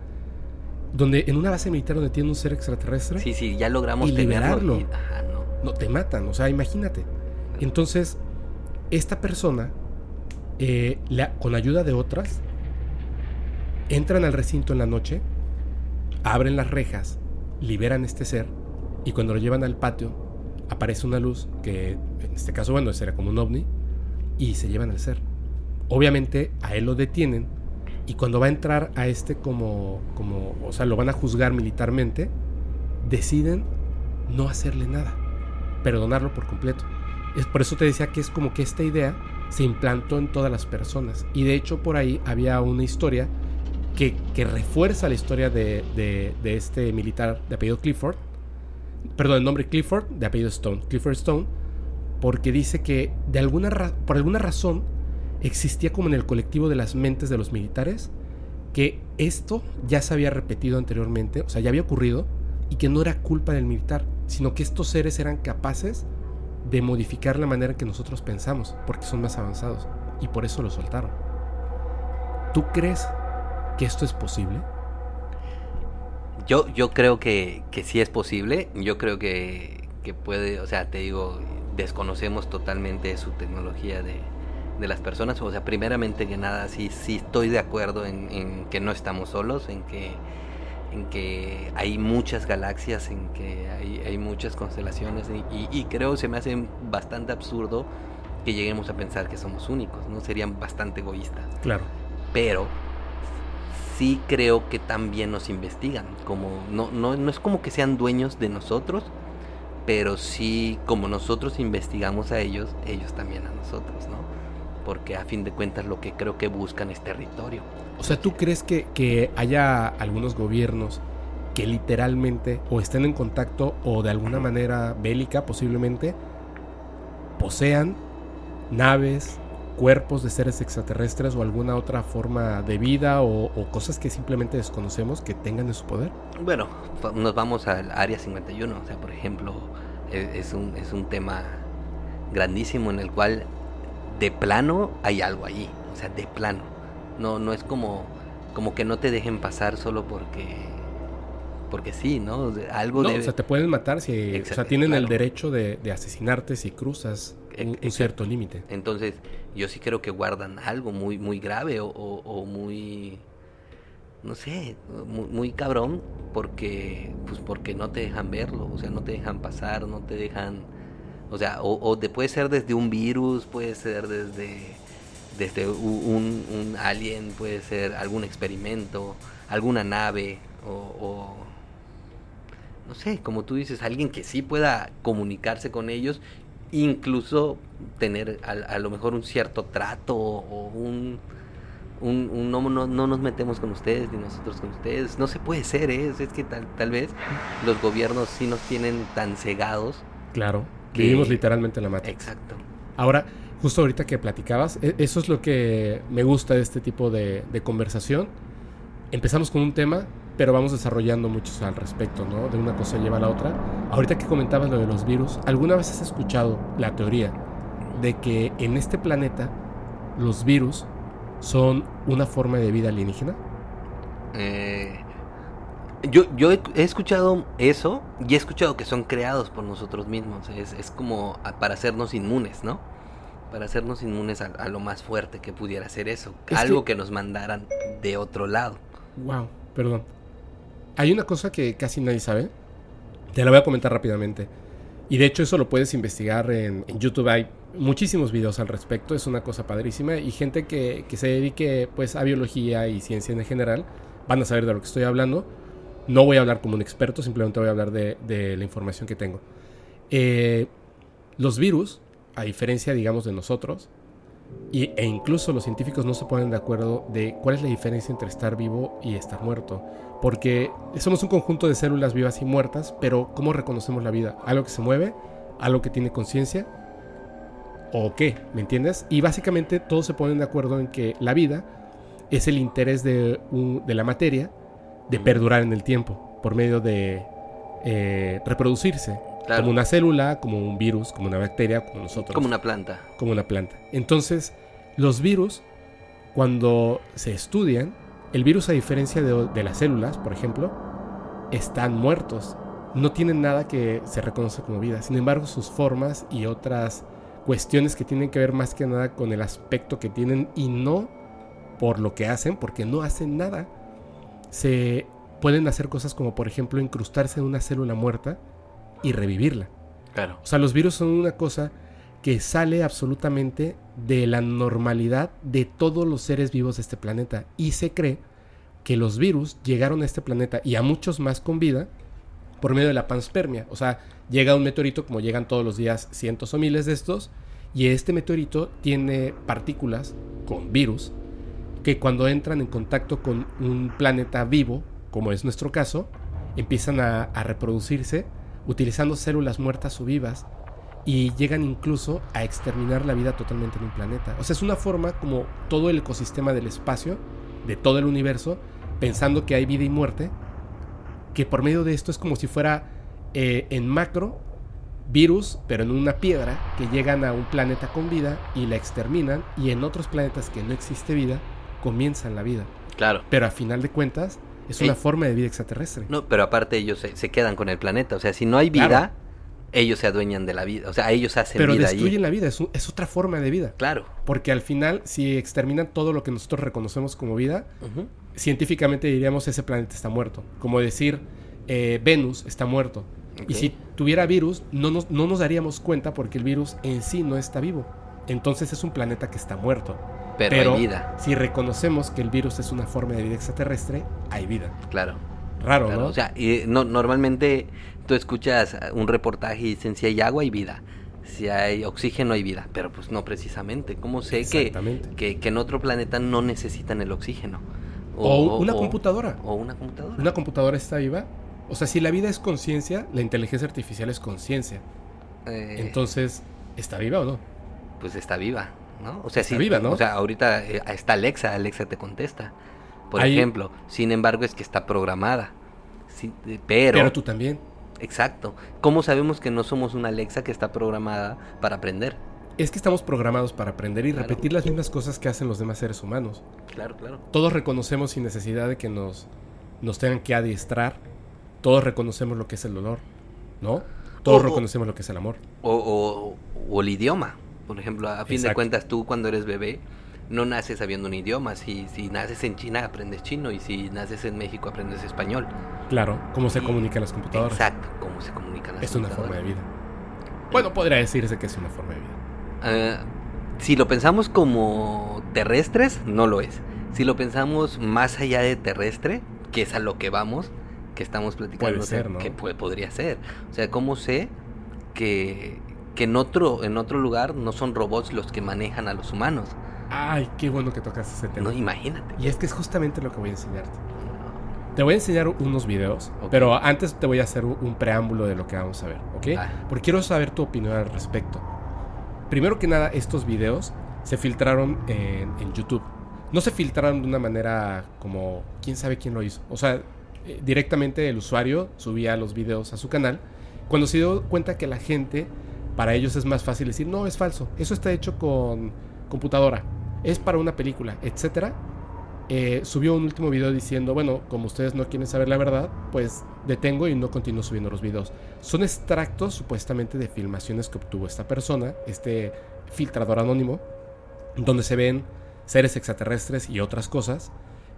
Speaker 1: donde en una base militar donde tiene un ser extraterrestre,
Speaker 2: Sí, sí, ya logramos
Speaker 1: Y liberarlo.
Speaker 2: y- ajá, no.
Speaker 1: no te matan, o sea, imagínate. Entonces, esta persona, eh, la- con ayuda de otras, entran al recinto en la noche, abren las rejas, liberan este ser, y cuando lo llevan al patio, aparece una luz que, en este caso, bueno, será como un ovni, y se llevan al ser. Obviamente, a él lo detienen, y cuando va a entrar a este como, como, o sea, lo van a juzgar militarmente, deciden no hacerle nada perdonarlo por completo. Es por eso te decía que es como que esta idea se implantó en todas las personas. Y de hecho por ahí había una historia que, refuerza la historia de, este militar de apellido Clifford, perdón, el nombre Clifford, de apellido Stone, Clifford Stone, porque dice que de alguna por alguna razón existía como en el colectivo de las mentes de los militares que esto ya se había repetido anteriormente, o sea, ya había ocurrido y que no era culpa del militar, sino que estos seres eran capaces de modificar la manera en que nosotros pensamos, porque son más avanzados y por eso lo soltaron. ¿Tú crees que esto es posible?
Speaker 2: Yo, yo creo que, que sí es posible. Yo creo que, que puede, o sea, te digo, desconocemos totalmente su tecnología de, de las personas. O sea, primeramente que nada, sí, sí estoy de acuerdo en, en, que no estamos solos, en que, en que hay muchas galaxias, en que hay, hay muchas constelaciones. Y, y, creo se me hace bastante absurdo que lleguemos a pensar que somos únicos, ¿no? Serían bastante egoístas.
Speaker 1: Claro.
Speaker 2: Pero sí creo que también nos investigan. Como, no, no, no es como que sean dueños de nosotros, pero sí como nosotros investigamos a ellos, ellos también a nosotros, ¿no? Porque a fin de cuentas lo que creo que buscan es territorio.
Speaker 1: O sea, ¿tú crees que, que haya algunos gobiernos que literalmente o estén en contacto o de alguna manera bélica posiblemente posean naves, cuerpos de seres extraterrestres o alguna otra forma de vida o, cosas que simplemente desconocemos que tengan en su poder?
Speaker 2: Bueno, nos vamos al Área 51, o sea, por ejemplo, e, es, un, es un tema grandísimo en el cual de plano hay algo allí, o sea, de plano. No, no es como, como que no te dejen pasar solo porque porque sí, ¿no? Algo
Speaker 1: no, o sea, te pueden matar si, o sea, tienen el derecho de, de, asesinarte si cruzas un, cierto límite.
Speaker 2: Entonces, yo sí creo que guardan algo muy, muy grave o, muy, no sé, muy, cabrón, porque, pues porque no te dejan verlo, o sea, no te dejan pasar, no te dejan, o sea, o, puede ser desde un virus, puede ser desde, desde un, un alien, puede ser algún experimento, alguna nave, o, no sé, como tú dices, alguien que sí pueda comunicarse con ellos incluso tener a, lo mejor un cierto trato o un, un, no, no, nos metemos con ustedes ni nosotros con ustedes. No se puede ser, ¿eh? es que tal, tal vez los gobiernos sí nos tienen tan cegados.
Speaker 1: Claro, vivimos literalmente en la matriz.
Speaker 2: Exacto.
Speaker 1: Ahora, justo ahorita que platicabas, e, eso es lo que me gusta de este tipo de, de conversación. Empezamos con un tema, pero vamos desarrollando muchos al respecto, ¿no? De una cosa lleva a la otra. Ahorita que comentabas lo de los virus, ¿alguna vez has escuchado la teoría de que en este planeta los virus son una forma de vida alienígena?
Speaker 2: Eh, yo, yo he, escuchado eso y he escuchado que son creados por nosotros mismos. Es, es como para hacernos inmunes, ¿no? Para hacernos inmunes a, lo más fuerte que pudiera ser eso. Algo que... que nos mandaran de otro lado.
Speaker 1: Wow, perdón. Hay una cosa que casi nadie sabe. Te la voy a comentar rápidamente. Y de hecho eso lo puedes investigar en, YouTube. Hay muchísimos videos al respecto. Es una cosa padrísima. Y gente que, se dedique pues a biología y ciencia en general van a saber de lo que estoy hablando. No voy a hablar como un experto, simplemente voy a hablar de, la información que tengo. Eh, los virus, a diferencia, digamos, de nosotros, y, e incluso los científicos no se ponen de acuerdo de cuál es la diferencia entre estar vivo y estar muerto. Porque somos un conjunto de células vivas y muertas, pero ¿cómo reconocemos la vida? ¿Algo que se mueve? ¿Algo que tiene conciencia? ¿O qué? ¿Me entiendes? Y básicamente todos se ponen de acuerdo en que la vida es el interés de, de la materia de perdurar en el tiempo por medio de eh, reproducirse. Como una célula, como un virus, como una bacteria, como nosotros.
Speaker 2: Como una planta.
Speaker 1: Como una planta. Entonces, los virus, cuando se estudian, el virus, a diferencia de, las células, por ejemplo, están muertos. No tienen nada que se reconoce como vida. Sin embargo, sus formas y otras cuestiones que tienen que ver más que nada con el aspecto que tienen y no por lo que hacen, porque no hacen nada, se pueden hacer cosas como, por ejemplo, incrustarse en una célula muerta y revivirla.
Speaker 2: Claro.
Speaker 1: O sea, los virus son una cosa que sale absolutamente de la normalidad de todos los seres vivos de este planeta. Y se cree que los virus llegaron a este planeta y a muchos más con vida por medio de la panspermia. O sea, llega un meteorito, como llegan todos los días cientos o miles de estos, Y este meteorito tiene partículas con virus que cuando entran en contacto con un planeta vivo, como es nuestro caso, empiezan a, a reproducirse utilizando células muertas o vivas y llegan incluso a exterminar la vida totalmente en un planeta. O sea, es una forma como todo el ecosistema del espacio, de todo el universo, pensando que hay vida y muerte, que por medio de esto es como si fuera eh, en macro virus, pero en una piedra, que llegan a un planeta con vida y la exterminan, y en otros planetas que no existe vida, comienzan la vida.
Speaker 2: Claro.
Speaker 1: Pero a final de cuentas, es una forma de vida extraterrestre.
Speaker 2: No, pero aparte ellos se, se quedan con el planeta. O sea, si no hay vida,
Speaker 1: Claro.
Speaker 2: ellos se adueñan de la vida. O sea, ellos hacen
Speaker 1: pero
Speaker 2: vida
Speaker 1: destruyen
Speaker 2: allí.
Speaker 1: la vida, es, un- es otra forma de vida.
Speaker 2: Claro.
Speaker 1: Porque al final, si exterminan todo lo que nosotros reconocemos como vida, científicamente diríamos ese planeta está muerto. Como decir, eh, Venus está muerto. Y si tuviera virus, no nos, no nos daríamos cuenta porque el virus en sí no está vivo. Entonces es un planeta que está muerto.
Speaker 2: Pero, hay vida.
Speaker 1: si reconocemos que el virus es una forma de vida extraterrestre, hay vida.
Speaker 2: Claro.
Speaker 1: Raro,
Speaker 2: claro.
Speaker 1: ¿no?
Speaker 2: O sea, y no, normalmente tú escuchas un reportaje y dicen si hay agua hay vida. Si hay oxígeno hay vida. Pero pues no precisamente. ¿Cómo sé que, que, que en otro planeta no necesitan el oxígeno?
Speaker 1: O, una computadora.
Speaker 2: O una computadora.
Speaker 1: ¿Una computadora está viva? O sea, si la vida es conciencia, la inteligencia artificial es conciencia.
Speaker 2: Eh,
Speaker 1: Entonces, ¿está viva o no?
Speaker 2: pues está viva, ¿no? O sea,
Speaker 1: Está
Speaker 2: sí,
Speaker 1: viva, ¿no?
Speaker 2: O sea, ahorita eh, está Alexa, Alexa te contesta. Por
Speaker 1: Ahí-
Speaker 2: ejemplo, sin embargo es que está programada. Sí, eh, pero,
Speaker 1: Pero tú también.
Speaker 2: exacto. ¿Cómo sabemos que no somos una Alexa que está programada para aprender?
Speaker 1: Es que estamos programados para aprender y
Speaker 2: Claro.
Speaker 1: repetir las mismas cosas que hacen los demás seres humanos.
Speaker 2: Claro, claro.
Speaker 1: Todos reconocemos sin necesidad de que nos, nos tengan que adiestrar. Todos reconocemos lo que es el dolor, ¿no? Todos
Speaker 2: o-
Speaker 1: reconocemos lo que es el amor.
Speaker 2: O, o- o el idioma. Por ejemplo, a fin de cuentas, tú cuando eres bebé no naces sabiendo un idioma. Si, si naces en China, aprendes chino. Y si naces en México, aprendes español.
Speaker 1: Claro, cómo se
Speaker 2: Y-
Speaker 1: comunican las computadoras.
Speaker 2: Exacto, cómo se comunican las
Speaker 1: Es una forma de
Speaker 2: computadoras.
Speaker 1: vida. Bueno, podría decirse que es una forma de vida.
Speaker 2: Eh, si lo pensamos como terrestres, no lo es. Si lo pensamos más allá de terrestre, que es a lo que vamos, que estamos platicando,
Speaker 1: Puede
Speaker 2: o sea,
Speaker 1: ser, ¿no?
Speaker 2: que puede- podría ser. O sea, ¿cómo sé que, que en otro en otro lugar no son robots los que manejan a los humanos?
Speaker 1: Ay, qué bueno que tocas ese tema.
Speaker 2: No, imagínate.
Speaker 1: Y es que es justamente lo que voy a enseñarte. Te voy a enseñar unos videos, pero antes te voy a hacer un, un preámbulo de lo que vamos a ver, ¿ok?
Speaker 2: Ah.
Speaker 1: Porque quiero saber tu opinión al respecto. Primero que nada, estos videos se filtraron en, en YouTube. No se filtraron de una manera como quién sabe quién lo hizo. O sea, eh, directamente el usuario subía los videos a su canal. Cuando se dio cuenta que la gente, para ellos es más fácil decir, no, es falso. Eso está hecho con computadora. Es para una película, etcétera eh, subió un último video diciendo, bueno, como ustedes no quieren saber la verdad, pues detengo y no continúo subiendo los videos. Son extractos supuestamente de filmaciones que obtuvo esta persona, este filtrador anónimo, donde se ven seres extraterrestres y otras cosas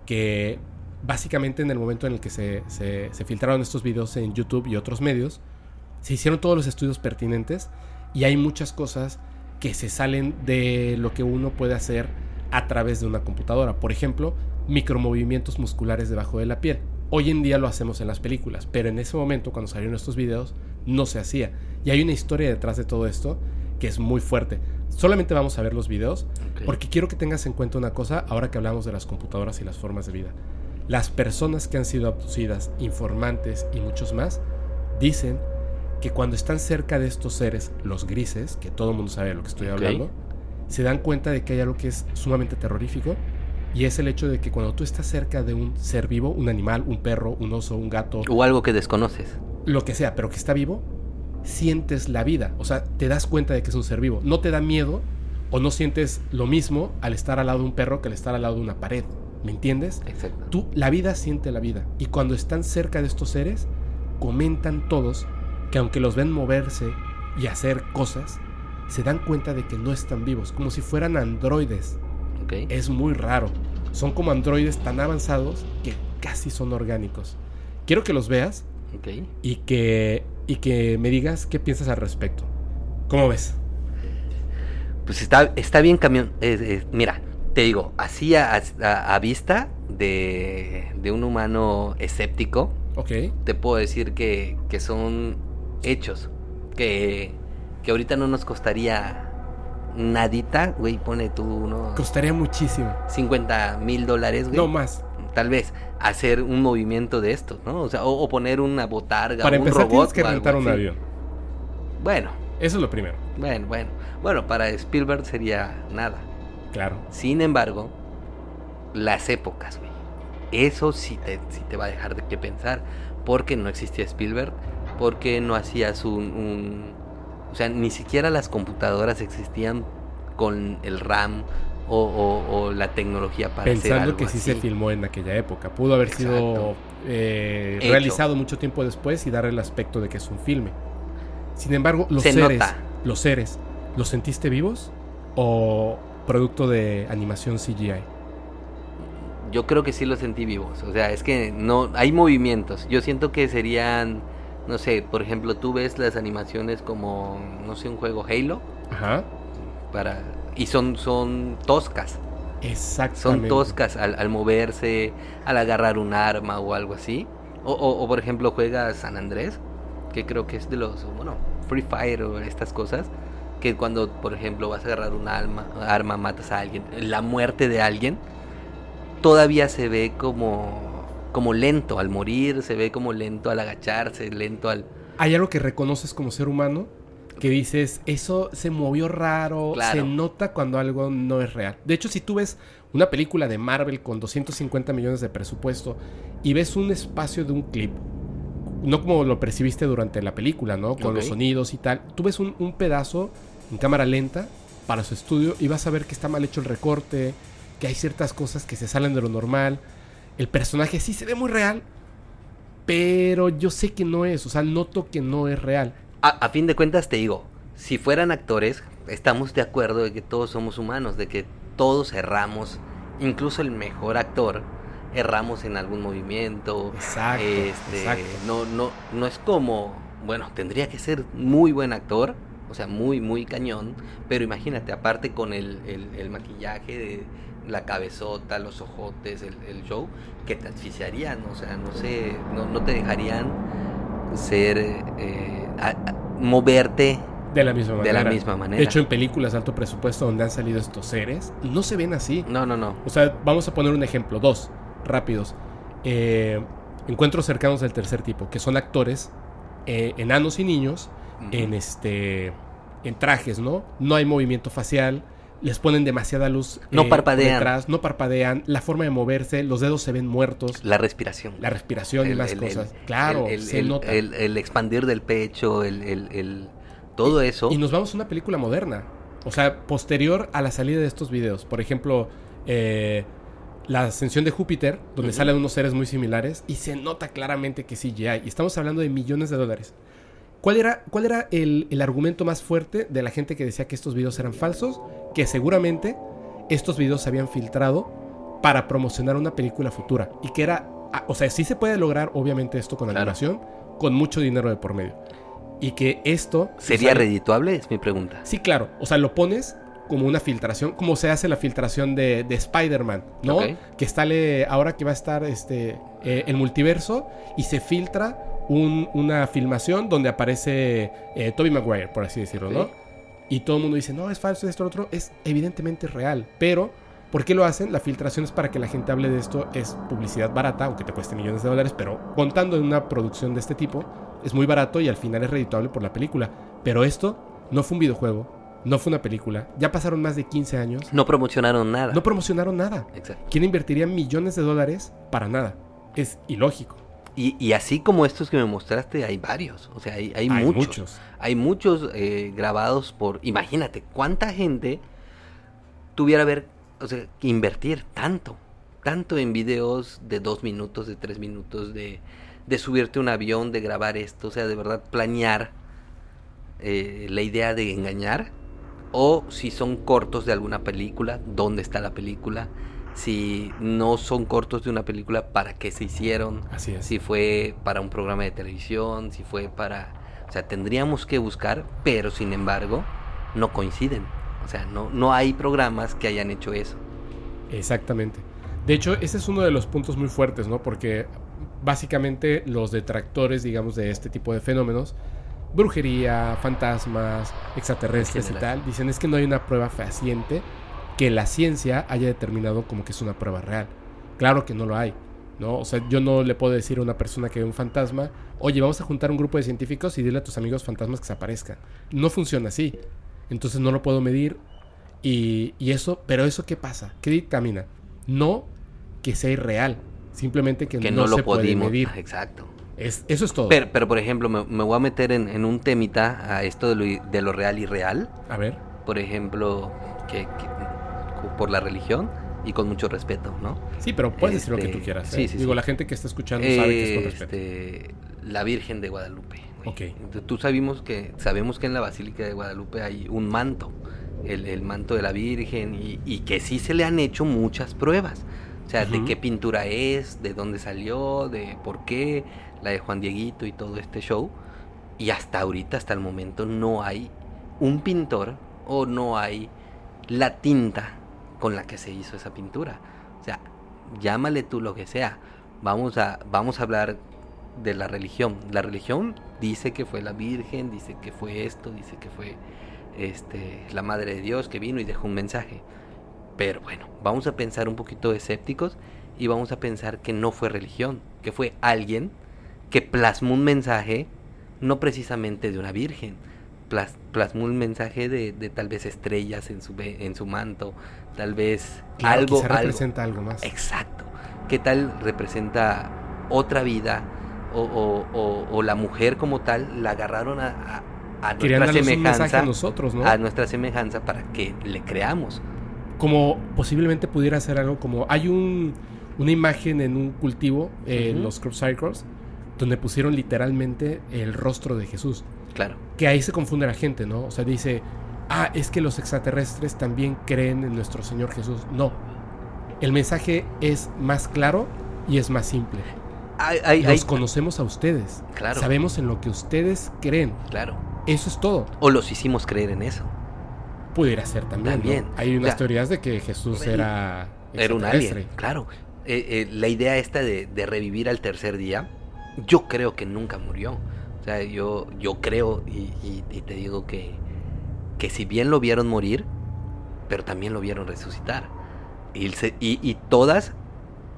Speaker 1: que básicamente en el momento en el que se, se- se filtraron estos videos en YouTube y otros medios, se hicieron todos los estudios pertinentes y hay muchas cosas que se salen de lo que uno puede hacer a través de una computadora. Por ejemplo, micromovimientos musculares debajo de la piel. Hoy en día lo hacemos en las películas, pero en ese momento, cuando salieron estos videos, no se hacía. Y hay una historia detrás de todo esto que es muy fuerte. Solamente vamos a ver los videos porque quiero que tengas en cuenta una cosa ahora que hablamos de las computadoras y las formas de vida. Las personas que han sido abducidas, informantes y muchos más, dicen que cuando están cerca de estos seres, los grises, que todo el mundo sabe de lo que estoy hablando, se dan cuenta de que hay algo que es sumamente terrorífico y es el hecho de que cuando tú estás cerca de un ser vivo, un animal, un perro, un oso, un gato,
Speaker 2: O algo que desconoces.
Speaker 1: lo que sea, pero que está vivo, sientes la vida. O sea, te das cuenta de que es un ser vivo. No te da miedo o no sientes lo mismo al estar al lado de un perro que al estar al lado de una pared. ¿Me entiendes?
Speaker 2: Exacto.
Speaker 1: Tú, la vida siente la vida. Y cuando están cerca de estos seres, comentan todos que aunque los ven moverse y hacer cosas, se dan cuenta de que no están vivos, como si fueran androides. Es muy raro. Son como androides tan avanzados que casi son orgánicos. Quiero que los veas y que, y que me digas qué piensas al respecto. ¿Cómo ves?
Speaker 2: Pues está, está bien camión. eh, eh, mira, te digo, así a, a- a vista de, de un humano escéptico, te puedo decir que, que son hechos que, que ahorita no nos costaría nadita, güey, pone tú unos
Speaker 1: Costaría muchísimo.
Speaker 2: 50 mil dólares, güey.
Speaker 1: No más.
Speaker 2: Tal vez hacer un movimiento de estos, ¿no? O sea, o, o poner una botarga,
Speaker 1: Para
Speaker 2: un
Speaker 1: empezar
Speaker 2: robot
Speaker 1: tienes que rentar un
Speaker 2: así.
Speaker 1: avión.
Speaker 2: Bueno,
Speaker 1: Eso es lo primero.
Speaker 2: bueno, bueno. Bueno, para Spielberg sería nada.
Speaker 1: Claro.
Speaker 2: Sin embargo, las épocas, güey. Eso sí te, sí te va a dejar de qué pensar. Porque no existía Spielberg. Porque no hacías un, un- O sea, ni siquiera las computadoras existían con el RAM o, o- o la tecnología para hacer
Speaker 1: Pensando
Speaker 2: algo
Speaker 1: que sí se filmó en aquella época. Pudo haber sido eh, realizado mucho tiempo después y dar el aspecto de que es un filme. Sin embargo, los
Speaker 2: Se
Speaker 1: seres,
Speaker 2: nota.
Speaker 1: los seres, ¿los sentiste vivos o producto de animación CGI?
Speaker 2: Yo creo que sí los sentí vivos. O sea, es que no hay movimientos. Yo siento que serían, no sé, por ejemplo, tú ves las animaciones como, no sé, un juego Halo
Speaker 1: Ajá.
Speaker 2: para y son son toscas. Son
Speaker 1: Exactamente.
Speaker 2: toscas al, al moverse, al agarrar un arma o algo así. O, o- o, por ejemplo juegas San Andrés, que creo que es de los, bueno, Free Fire o estas cosas, que cuando por ejemplo vas a agarrar un arma, arma matas a alguien, la muerte de alguien, todavía se ve como, como lento al morir, se ve como lento al agacharse, lento al...
Speaker 1: Hay algo que reconoces como ser humano que dices, eso se movió raro,
Speaker 2: Claro.
Speaker 1: se nota cuando algo no es real. De hecho, si tú ves una película de Marvel con 250 millones de presupuesto y ves un espacio de un clip, no como lo percibiste durante la película, ¿no? Con los sonidos y tal, tú ves un, un pedazo en cámara lenta para su estudio y vas a ver que está mal hecho el recorte, que hay ciertas cosas que se salen de lo normal. El personaje sí se ve muy real, pero yo sé que no es, o sea, noto que no es real.
Speaker 2: A, a fin de cuentas te digo, si fueran actores, estamos de acuerdo de que todos somos humanos, de que todos erramos, incluso el mejor actor erramos en algún movimiento.
Speaker 1: Exacto,
Speaker 2: este,
Speaker 1: exacto.
Speaker 2: No, no, no es como, bueno, tendría que ser muy buen actor, o sea, muy, muy cañón, pero imagínate, aparte con el, el- el maquillaje de la cabezota, los ojotes, el, el show, que te asfixiarían, o sea, no sé, no, no te dejarían ser, eh, a- a- moverte
Speaker 1: De la misma
Speaker 2: de
Speaker 1: manera.
Speaker 2: la misma manera.
Speaker 1: De hecho, en películas de alto presupuesto donde han salido estos seres, no se ven así.
Speaker 2: no, no, no.
Speaker 1: O sea, vamos a poner un ejemplo, dos, rápidos. Eh, encuentros cercanos del tercer tipo, que son actores, eh, enanos y niños, en este en trajes, ¿no? No hay movimiento facial, les ponen demasiada luz.
Speaker 2: No parpadean.
Speaker 1: detrás, no parpadean, la forma de moverse, los dedos se ven muertos,
Speaker 2: La respiración.
Speaker 1: la respiración y más
Speaker 2: el-
Speaker 1: cosas.
Speaker 2: el-
Speaker 1: claro,
Speaker 2: el,
Speaker 1: se nota.
Speaker 2: el- expandir del pecho, el, todo eso.
Speaker 1: Y nos vamos a una película moderna. O sea, posterior a la salida de estos videos. Por ejemplo, eh, la ascensión de Júpiter, donde salen unos seres muy similares, y se nota claramente que sí ya hay. Y estamos hablando de millones de dólares. ¿Cuál era, cuál era el, el argumento más fuerte de la gente que decía que estos videos eran falsos? Que seguramente estos videos se habían filtrado para promocionar una película futura. Y que era. ah, O sea, sí se puede lograr, obviamente, esto con
Speaker 2: Claro.
Speaker 1: animación, con mucho dinero de por medio. Y que esto.
Speaker 2: ¿Sería
Speaker 1: sale-
Speaker 2: redituable? Es mi pregunta.
Speaker 1: Sí, claro. O sea, lo pones como una filtración, como se hace la filtración de, de Spider-Man, ¿no?
Speaker 2: Ok.
Speaker 1: Que está le- ahora que va a estar este eh, el multiverso y se filtra un- una filmación donde aparece eh, Tobey Maguire, por así decirlo. ¿no? Y todo el mundo dice, no, es falso, esto, lo otro. Es evidentemente real. Pero, ¿por qué lo hacen? La filtración es para que la gente hable de esto. Es publicidad barata, aunque te cueste millones de dólares. Pero contando en una producción de este tipo, es muy barato y al final es redituable por la película. Pero esto no fue un videojuego, no fue una película. Ya pasaron más de 15 años.
Speaker 2: No promocionaron nada.
Speaker 1: No promocionaron nada.
Speaker 2: Exacto.
Speaker 1: ¿Quién invertiría millones de dólares para nada? Es ilógico.
Speaker 2: Y, y así como estos que me mostraste, hay varios. O sea, hay, hay
Speaker 1: Hay
Speaker 2: muchos.
Speaker 1: muchos.
Speaker 2: Hay muchos eh, grabados por. Imagínate cuánta gente tuviera ver, o sea, que invertir tanto, tanto en videos de dos minutos, de tres minutos, de, de subirte un avión, de grabar esto, o sea, de verdad planear eh, la idea de engañar. O si son cortos de alguna película, ¿dónde está la película? Si no son cortos de una película, ¿para qué se hicieron?
Speaker 1: Así es.
Speaker 2: si fue para un programa de televisión, si fue para... O sea, tendríamos que buscar, pero sin embargo, no coinciden. O sea, no, no hay programas que hayan hecho eso.
Speaker 1: Exactamente. De hecho, ese es uno de los puntos muy fuertes, ¿no? Porque básicamente los detractores, digamos, de este tipo de fenómenos brujería, fantasmas, extraterrestres y tal, dicen es que no hay una prueba fehaciente que la ciencia haya determinado como que es una prueba real. Claro que no lo hay, ¿no? O sea, yo no le puedo decir a una persona que ve un fantasma, oye, vamos a juntar un grupo de científicos y dile a tus amigos fantasmas que se aparezcan. No funciona así. Entonces no lo puedo medir. Y, y eso, pero eso qué pasa? ¿Qué dictamina? No que sea irreal, simplemente que,
Speaker 2: Que
Speaker 1: no,
Speaker 2: no, lo
Speaker 1: se puede
Speaker 2: pudimos.
Speaker 1: medir.
Speaker 2: Exacto.
Speaker 1: Es, eso es todo.
Speaker 2: Pero, pero, por ejemplo, me, me voy a meter en, en un temita a esto de lo, de lo real y real.
Speaker 1: a ver,
Speaker 2: Por ejemplo, que, que- por la religión y con mucho respeto, ¿no?
Speaker 1: sí, pero puedes decir lo que
Speaker 2: Este,
Speaker 1: tú quieras.
Speaker 2: sí,
Speaker 1: ¿eh?
Speaker 2: sí,
Speaker 1: Digo,
Speaker 2: sí.
Speaker 1: la gente que está escuchando sabe que es con respeto.
Speaker 2: Este, la Virgen de Guadalupe. güey.
Speaker 1: Ok.
Speaker 2: Entonces, tú sabemos que, sabemos que en la Basílica de Guadalupe hay un manto, el, el manto de la Virgen, y, y que sí se le han hecho muchas pruebas. O sea, de qué pintura es, de dónde salió, de por qué, la de Juan Dieguito y todo este show. Y hasta ahorita, hasta el momento, no hay un pintor o no hay la tinta con la que se hizo esa pintura. O sea, llámale tú lo que sea. Vamos a, vamos a hablar de la religión. La religión dice que fue la Virgen, dice que fue esto, dice que fue este, la Madre de Dios que vino y dejó un mensaje. Pero bueno, vamos a pensar un poquito escépticos y vamos a pensar que no fue religión, que fue alguien que plasmó un mensaje, no precisamente de una virgen, plas- plasmó un mensaje de, de tal vez estrellas en su, en su manto, tal vez
Speaker 1: Claro,
Speaker 2: algo, algo.
Speaker 1: representa algo más.
Speaker 2: Exacto. ¿Qué tal representa otra vida? O, o- o- o la mujer como tal la agarraron a, a, nuestra semejanza.
Speaker 1: a nosotros, ¿no?
Speaker 2: a nuestra semejanza para que le creamos.
Speaker 1: Como posiblemente pudiera ser algo como... Hay un, una imagen en un cultivo, eh, en los crop circles, donde pusieron literalmente el rostro de Jesús.
Speaker 2: Claro.
Speaker 1: Que ahí se confunde la gente, ¿no? O sea, dice, ah, es que los extraterrestres también creen en nuestro Señor Jesús. No. El mensaje es más claro y es más simple. Los conocemos a ustedes.
Speaker 2: Claro.
Speaker 1: Sabemos en lo que ustedes creen.
Speaker 2: Claro.
Speaker 1: Eso es todo.
Speaker 2: O los hicimos creer en eso.
Speaker 1: Pudiera ser también. ¿no?
Speaker 2: También.
Speaker 1: Hay unas
Speaker 2: Ya.
Speaker 1: teorías de que Jesús era.
Speaker 2: Era un alien. Claro. Eh, eh, la idea esta de, de revivir al tercer día, yo creo que nunca murió. O sea, yo, yo creo y, y- y te digo que, que si bien lo vieron morir, pero también lo vieron resucitar. Y, se- y- y todas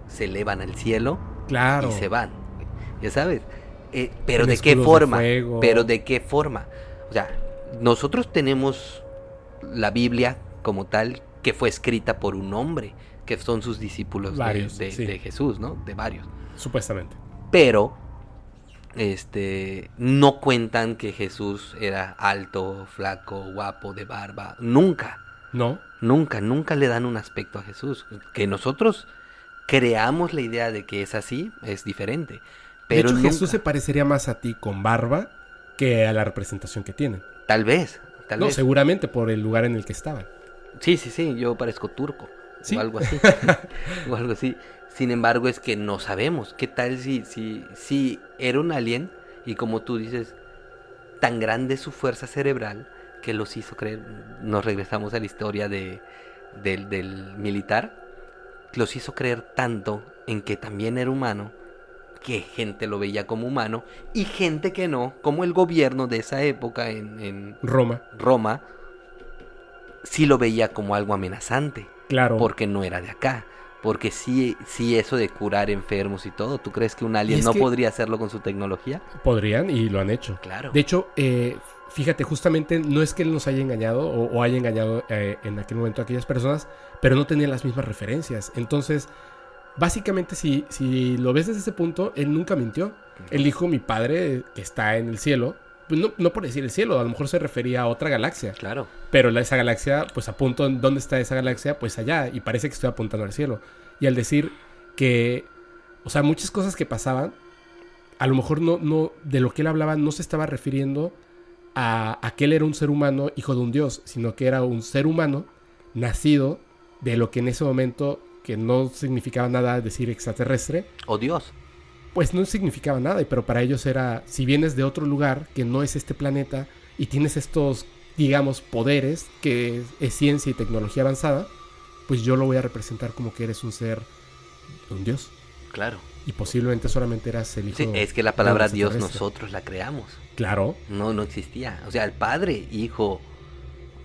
Speaker 2: se elevan al cielo
Speaker 1: Claro.
Speaker 2: y se van. Ya sabes. Eh, pero
Speaker 1: Con
Speaker 2: de qué
Speaker 1: de
Speaker 2: forma. pero de qué forma. O sea, nosotros tenemos la Biblia como tal que fue escrita por un hombre, que son sus discípulos de-
Speaker 1: Varios,
Speaker 2: de,
Speaker 1: sí.
Speaker 2: de Jesús, ¿no? De varios.
Speaker 1: Supuestamente.
Speaker 2: Pero este no cuentan que Jesús era alto, flaco, guapo, de barba. Nunca.
Speaker 1: No.
Speaker 2: Nunca, nunca le dan un aspecto a Jesús. Que nosotros creamos la idea de que es así, es diferente. Pero
Speaker 1: de hecho,
Speaker 2: nunca.
Speaker 1: Jesús se parecería más a ti con barba que a la representación que tiene.
Speaker 2: Tal vez, tal
Speaker 1: no,
Speaker 2: vez.
Speaker 1: seguramente por el lugar en el que estaban.
Speaker 2: Sí, sí, sí, yo parezco turco.
Speaker 1: Sí.
Speaker 2: O algo así. [laughs] [laughs] o algo así. Sin embargo, es que no sabemos. ¿Qué tal si, si, si era un alien y como tú dices, tan grande es su fuerza cerebral que los hizo creer? Nos regresamos a la historia de, del, del militar. Los hizo creer tanto en que también era humano que gente lo veía como humano y gente que no, como el gobierno de esa época en, en
Speaker 1: Roma.
Speaker 2: Roma, sí lo veía como algo amenazante
Speaker 1: Claro.
Speaker 2: porque no era de acá. Porque sí, sí eso de curar enfermos y todo, ¿tú crees que un alien no
Speaker 1: que-
Speaker 2: podría hacerlo con su tecnología?
Speaker 1: Podrían y lo han hecho.
Speaker 2: Claro.
Speaker 1: De hecho, eh, fíjate, justamente no es que él nos haya engañado o, o haya engañado eh, en aquel momento a aquellas personas, pero no tenían las mismas referencias. Entonces, básicamente, si, si lo ves desde ese punto, él nunca mintió. Él dijo, mi padre que está en el cielo, no, no por decir el cielo, a lo mejor se refería a otra galaxia.
Speaker 2: Claro.
Speaker 1: Pero esa galaxia, pues apunto en dónde está esa galaxia, pues allá, y parece que estoy apuntando al cielo. Y al decir que, o sea, muchas cosas que pasaban, a lo mejor no, no, de lo que él hablaba no se estaba refiriendo a, a que él era un ser humano hijo de un dios, sino que era un ser humano nacido de lo que en ese momento, que no significaba nada decir extraterrestre,
Speaker 2: O Dios.
Speaker 1: Pues no significaba nada, pero para ellos era, si vienes de otro lugar que no es este planeta y tienes estos, digamos, poderes, que es, es ciencia y tecnología avanzada, pues yo lo voy a representar como que eres un ser, un dios.
Speaker 2: Claro.
Speaker 1: Y posiblemente solamente eras el hijo.
Speaker 2: Sí, es que la palabra Dios nosotros la creamos.
Speaker 1: Claro.
Speaker 2: No, no existía. O sea, el padre, hijo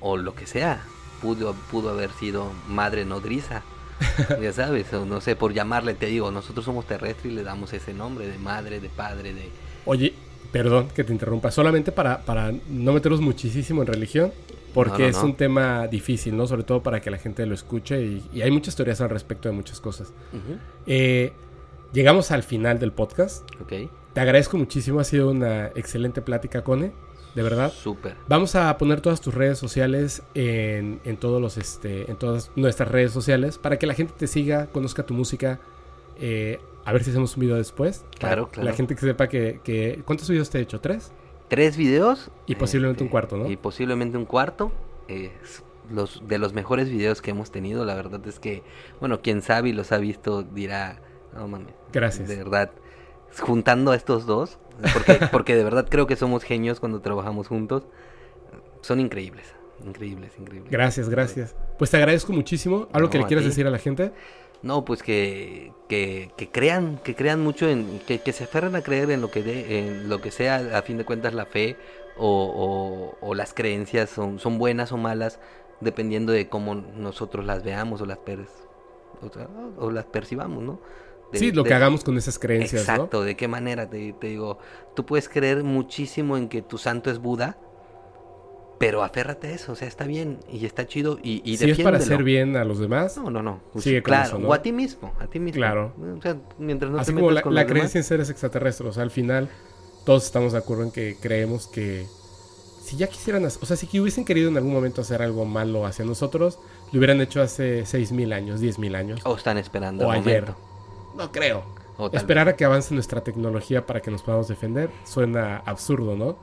Speaker 2: o lo que sea, pudo, pudo haber sido madre nodriza. [laughs] ya sabes, o no sé, por llamarle, te digo, nosotros somos terrestres y le damos ese nombre de madre, de padre, de...
Speaker 1: Oye, perdón que te interrumpa. Solamente para, para no meternos muchísimo en religión. Porque
Speaker 2: No, no,
Speaker 1: es un tema difícil, ¿no? Sobre todo para que la gente lo escuche. Y, y hay muchas teorías al respecto de muchas cosas. Eh, llegamos al final del podcast.
Speaker 2: Ok,
Speaker 1: Te agradezco muchísimo. Ha sido una excelente plática, Cone. De verdad.
Speaker 2: súper.
Speaker 1: Vamos a poner todas tus redes sociales en, en todos los este, en todas nuestras redes sociales para que la gente te siga, conozca tu música. eh, a ver si hacemos un video después.
Speaker 2: Claro, claro.
Speaker 1: La gente que sepa que, que- ¿Cuántos videos te he hecho? ¿Tres?
Speaker 2: Tres videos.
Speaker 1: Y posiblemente un cuarto, ¿no?
Speaker 2: Y posiblemente un cuarto. Es los, de los mejores videos que hemos tenido, la verdad es que, bueno, quien sabe y los ha visto dirá, no mames.
Speaker 1: Gracias.
Speaker 2: De verdad, juntando a estos dos, porque, [laughs] porque de verdad creo que somos genios cuando trabajamos juntos, son increíbles, increíbles, increíbles.
Speaker 1: Gracias, gracias. Pues te agradezco muchísimo. ¿Algo que le quieras decir a la gente?
Speaker 2: No, pues que, que, que crean, que crean mucho en, que, que se aferren a creer en lo que de, en lo que sea, a fin de cuentas la fe o, o- o las creencias son, son buenas o malas, dependiendo de cómo nosotros las veamos o las per- o, sea, o las percibamos, ¿no? De-
Speaker 1: sí, lo
Speaker 2: de-
Speaker 1: que hagamos con esas creencias, ¿no?
Speaker 2: Exacto, de qué manera te, te digo, tú puedes creer muchísimo en que tu santo es Buda, pero aférrate a eso, o sea, está bien y está chido y, y
Speaker 1: si es para hacer bien a los demás,
Speaker 2: No, no, no. Pues,
Speaker 1: Sigue con
Speaker 2: claro,
Speaker 1: eso, ¿no?
Speaker 2: o a ti mismo, a ti mismo.
Speaker 1: Claro.
Speaker 2: O sea, mientras no
Speaker 1: así
Speaker 2: te
Speaker 1: como la,
Speaker 2: con
Speaker 1: la
Speaker 2: demás.
Speaker 1: creencia en seres extraterrestres, o sea, al final todos estamos de acuerdo en que creemos que si ya quisieran, o sea, si hubiesen querido en algún momento hacer algo malo hacia nosotros, lo hubieran hecho hace 6.000 años, 10.000 años.
Speaker 2: O están esperando
Speaker 1: O
Speaker 2: el
Speaker 1: ayer.
Speaker 2: momento.
Speaker 1: No creo.
Speaker 2: O
Speaker 1: Esperar a que avance nuestra tecnología para que nos podamos defender suena absurdo, ¿no?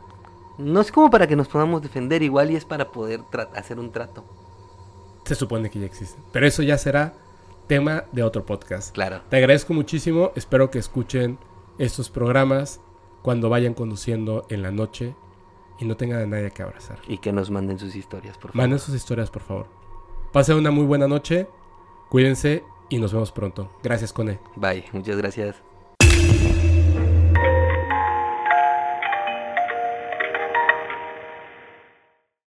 Speaker 2: No es como para que nos podamos defender, igual y es para poder hacer un trato.
Speaker 1: Se supone que ya existen. Pero eso ya será tema de otro podcast.
Speaker 2: Claro.
Speaker 1: Te agradezco muchísimo. Espero que escuchen estos programas cuando vayan conduciendo en la noche y no tengan a nadie que abrazar.
Speaker 2: Y que nos manden sus historias, por favor.
Speaker 1: Manden sus historias, por favor. Pasen una muy buena noche. Cuídense y nos vemos pronto. Gracias, Cone.
Speaker 2: Bye, muchas gracias.